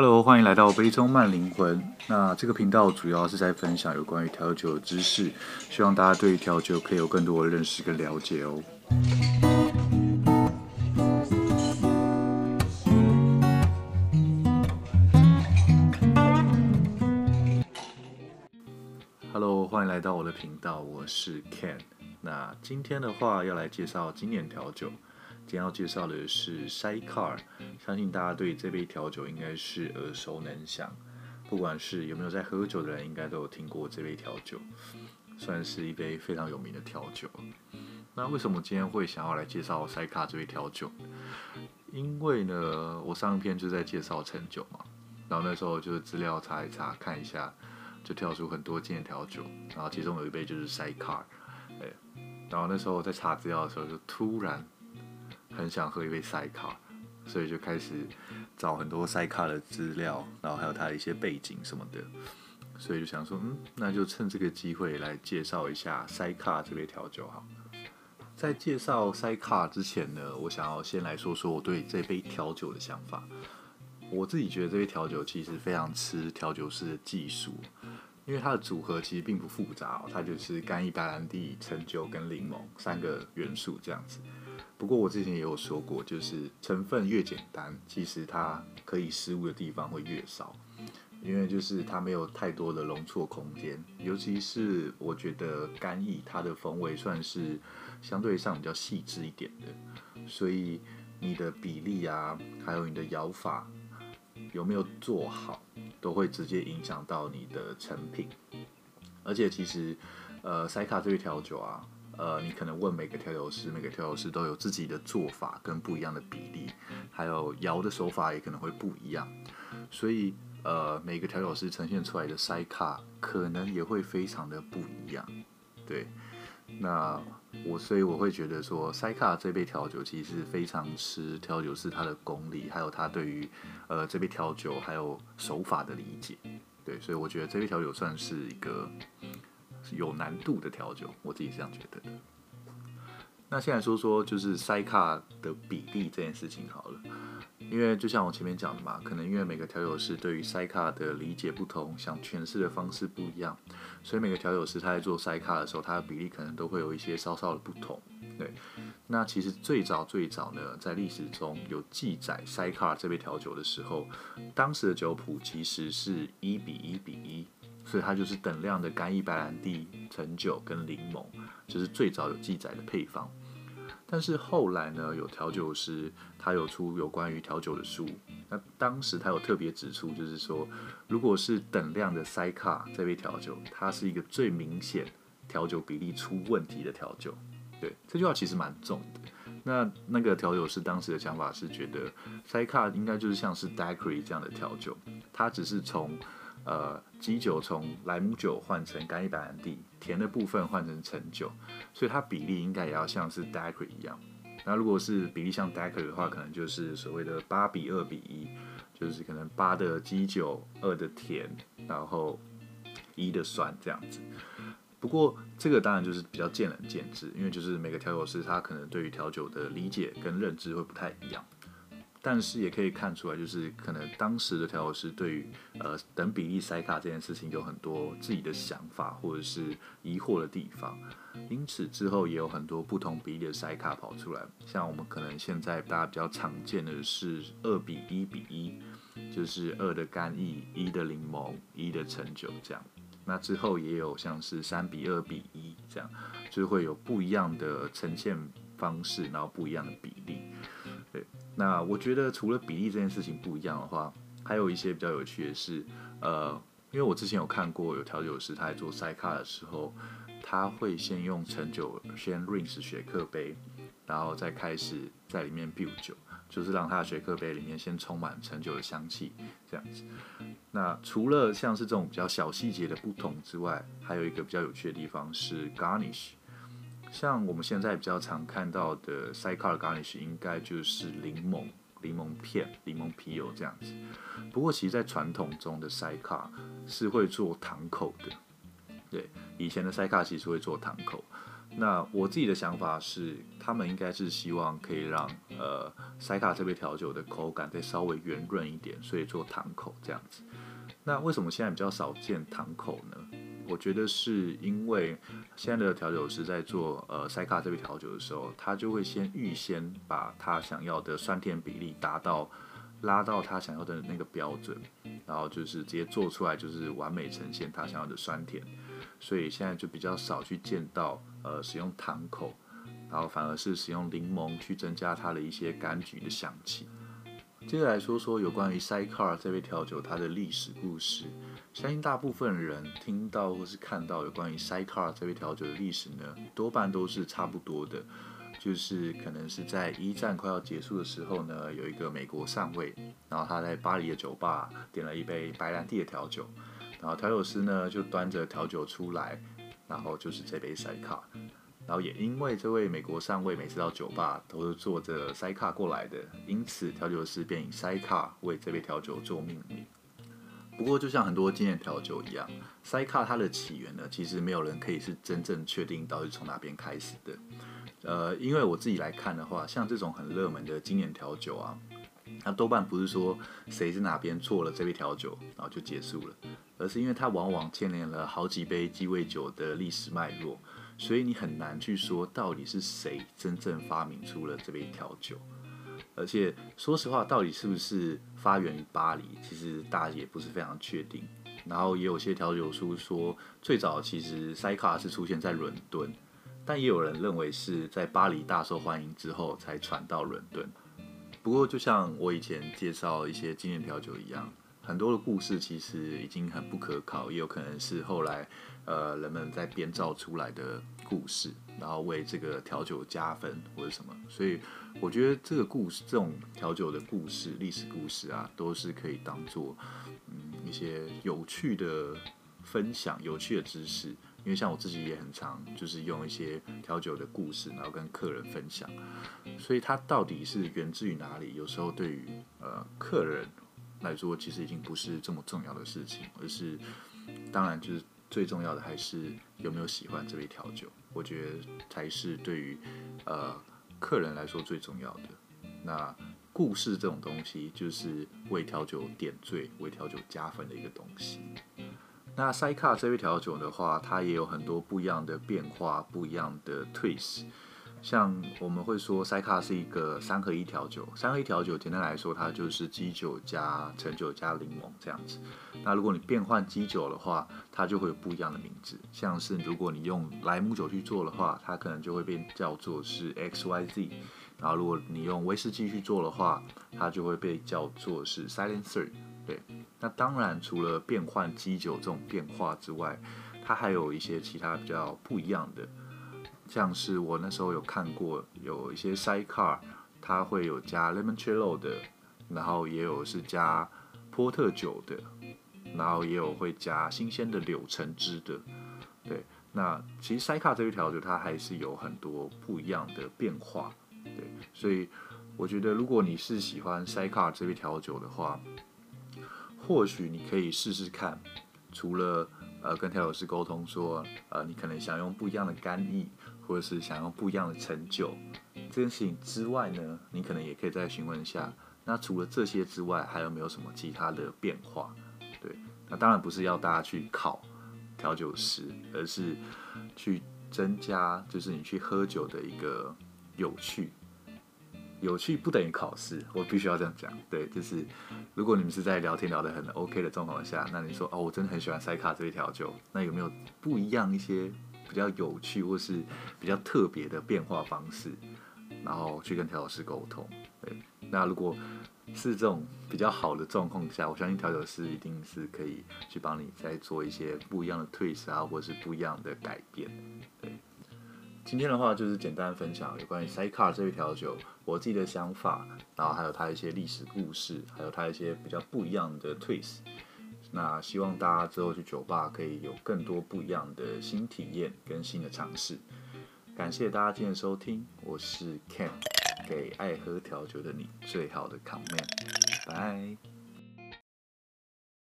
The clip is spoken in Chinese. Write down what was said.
Hello，欢迎来到杯中慢灵魂。那这个频道主要是在分享有关于调酒的知识，希望大家对调酒可以有更多的认识跟了解哦。Hello，欢迎来到我的频道，我是 Ken。那今天的话要来介绍经典调酒。今天要介绍的是 s i c a r 相信大家对这杯调酒应该是耳熟能详，不管是有没有在喝酒的人，应该都有听过这杯调酒，算是一杯非常有名的调酒。那为什么今天会想要来介绍 s i c a r 这杯调酒？因为呢，我上一篇就在介绍陈酒嘛，然后那时候就是资料查一查，看一下，就跳出很多经典调酒，然后其中有一杯就是 s i c a r 哎，然后那时候在查资料的时候，就突然。很想喝一杯赛卡，所以就开始找很多赛卡的资料，然后还有它的一些背景什么的，所以就想说，嗯，那就趁这个机会来介绍一下赛卡这杯调酒好。在介绍赛卡之前呢，我想要先来说说我对这杯调酒的想法。我自己觉得这杯调酒其实非常吃调酒师的技术，因为它的组合其实并不复杂，它就是干邑白兰地、陈酒跟柠檬三个元素这样子。不过我之前也有说过，就是成分越简单，其实它可以失误的地方会越少，因为就是它没有太多的容错空间。尤其是我觉得干邑它的风味算是相对上比较细致一点的，所以你的比例啊，还有你的摇法有没有做好，都会直接影响到你的成品。而且其实，呃，塞卡这杯调酒啊。呃，你可能问每个调酒师，每个调酒师都有自己的做法跟不一样的比例，还有摇的手法也可能会不一样，所以呃，每个调酒师呈现出来的塞卡可能也会非常的不一样。对，那我所以我会觉得说，塞卡这杯调酒其实非常吃调酒师他的功力，还有他对于呃这杯调酒还有手法的理解。对，所以我觉得这杯调酒算是一个。有难度的调酒，我自己是这样觉得的。那现在说说就是塞卡的比例这件事情好了，因为就像我前面讲的嘛，可能因为每个调酒师对于塞卡的理解不同，想诠释的方式不一样，所以每个调酒师他在做塞卡的时候，他的比例可能都会有一些稍稍的不同。对，那其实最早最早呢，在历史中有记载塞卡这杯调酒的时候，当时的酒谱其实是一比一比一。所以它就是等量的干邑白兰地、橙酒跟柠檬，就是最早有记载的配方。但是后来呢，有调酒师他有出有关于调酒的书，那当时他有特别指出，就是说，如果是等量的塞卡这杯调酒，它是一个最明显调酒比例出问题的调酒。对，这句话其实蛮重的。那那个调酒师当时的想法是觉得塞卡应该就是像是 daiquiri 这样的调酒，它只是从呃，基酒从莱姆酒换成干邑白兰地，甜的部分换成陈酒，所以它比例应该也要像是 daiquiri 一样。那如果是比例像 daiquiri 的话，可能就是所谓的八比二比一，就是可能八的基酒，二的甜，然后一的酸这样子。不过这个当然就是比较见仁见智，因为就是每个调酒师他可能对于调酒的理解跟认知会不太一样。但是也可以看出来，就是可能当时的调酒师对于呃等比例塞卡这件事情有很多自己的想法或者是疑惑的地方，因此之后也有很多不同比例的塞卡跑出来。像我们可能现在大家比较常见的是二比一比一，就是二的干邑，一的柠檬，一的陈酒这样。那之后也有像是三比二比一这样，就是会有不一样的呈现方式，然后不一样的比例。那我觉得除了比例这件事情不一样的话，还有一些比较有趣的是，呃，因为我之前有看过有调酒师他在做塞卡的时候，他会先用陈酒先 rinse 雪克杯，然后再开始在里面 build 酒，就是让他的雪克杯里面先充满陈酒的香气，这样子。那除了像是这种比较小细节的不同之外，还有一个比较有趣的地方是 garnish。像我们现在比较常看到的 Sidecar garnish 应该就是柠檬、柠檬片、柠檬皮油这样子。不过，其实，在传统中的 Sidecar 是会做糖口的。对，以前的 Sidecar 其实会做糖口。那我自己的想法是，他们应该是希望可以让呃塞卡这杯调酒的口感再稍微圆润一点，所以做糖口这样子。那为什么现在比较少见糖口呢？我觉得是因为现在的调酒师在做呃塞卡这杯调酒的时候，他就会先预先把他想要的酸甜比例达到拉到他想要的那个标准，然后就是直接做出来就是完美呈现他想要的酸甜，所以现在就比较少去见到呃使用糖口，然后反而是使用柠檬去增加它的一些柑橘的香气。接着来说说有关于 Sidecar 这杯调酒它的历史故事。相信大部分人听到或是看到有关于 Sidecar 这杯调酒的历史呢，多半都是差不多的，就是可能是在一战快要结束的时候呢，有一个美国上尉，然后他在巴黎的酒吧点了一杯白兰地的调酒，然后调酒师呢就端着调酒出来，然后就是这杯 Sidecar。然后也因为这位美国上尉每次到酒吧都是坐着塞卡过来的，因此调酒师便以塞卡为这杯调酒做命名。不过，就像很多经典调酒一样，塞卡它的起源呢，其实没有人可以是真正确定到底从哪边开始的。呃，因为我自己来看的话，像这种很热门的经典调酒啊，它多半不是说谁是哪边做了这杯调酒，然后就结束了，而是因为它往往牵连了好几杯鸡尾酒的历史脉络。所以你很难去说到底是谁真正发明出了这杯调酒，而且说实话，到底是不是发源于巴黎，其实大家也不是非常确定。然后也有些调酒书说，最早其实塞卡是出现在伦敦，但也有人认为是在巴黎大受欢迎之后才传到伦敦。不过就像我以前介绍一些经典调酒一样。很多的故事其实已经很不可考，也有可能是后来呃人们在编造出来的故事，然后为这个调酒加分或者什么。所以我觉得这个故事，这种调酒的故事、历史故事啊，都是可以当做嗯一些有趣的分享、有趣的知识。因为像我自己也很常就是用一些调酒的故事，然后跟客人分享。所以它到底是源自于哪里？有时候对于呃客人。来说，其实已经不是这么重要的事情，而是当然就是最重要的还是有没有喜欢这杯调酒，我觉得才是对于呃客人来说最重要的。那故事这种东西，就是为调酒点缀、为调酒加分的一个东西。那塞卡这杯调酒的话，它也有很多不一样的变化、不一样的 twist。像我们会说，塞卡是一个三合一调酒。三合一调酒，简单来说，它就是基酒加橙酒加柠檬这样子。那如果你变换基酒的话，它就会有不一样的名字。像是如果你用莱姆酒去做的话，它可能就会变叫做是 X Y Z。然后如果你用威士忌去做的话，它就会被叫做是 Silencer。对。那当然，除了变换基酒这种变化之外，它还有一些其他比较不一样的。像是我那时候有看过，有一些 sidecar，它会有加 limoncello 的，然后也有是加波特酒的，然后也有会加新鲜的柳橙汁的。对，那其实 sidecar 这一调酒它还是有很多不一样的变化。对，所以我觉得如果你是喜欢 sidecar 这一调酒的话，或许你可以试试看，除了呃跟调酒师沟通说，呃你可能想用不一样的干邑。或者是想要不一样的成就这件事情之外呢，你可能也可以再询问一下。那除了这些之外，还有没有什么其他的变化？对，那当然不是要大家去考调酒师，而是去增加，就是你去喝酒的一个有趣。有趣不等于考试，我必须要这样讲。对，就是如果你们是在聊天聊得很 OK 的状况下，那你说哦，我真的很喜欢塞卡这一调酒，那有没有不一样一些？比较有趣或是比较特别的变化方式，然后去跟调酒师沟通。对，那如果是这种比较好的状况下，我相信调酒师一定是可以去帮你再做一些不一样的 twist 啊，或是不一样的改变。对，今天的话就是简单分享有关于 Sidecar 这杯调酒我自己的想法，然后还有它一些历史故事，还有它一些比较不一样的 twist。那希望大家之后去酒吧可以有更多不一样的新体验跟新的尝试。感谢大家今天的收听，我是 Ken，给爱喝调酒的你最好的 comment，拜。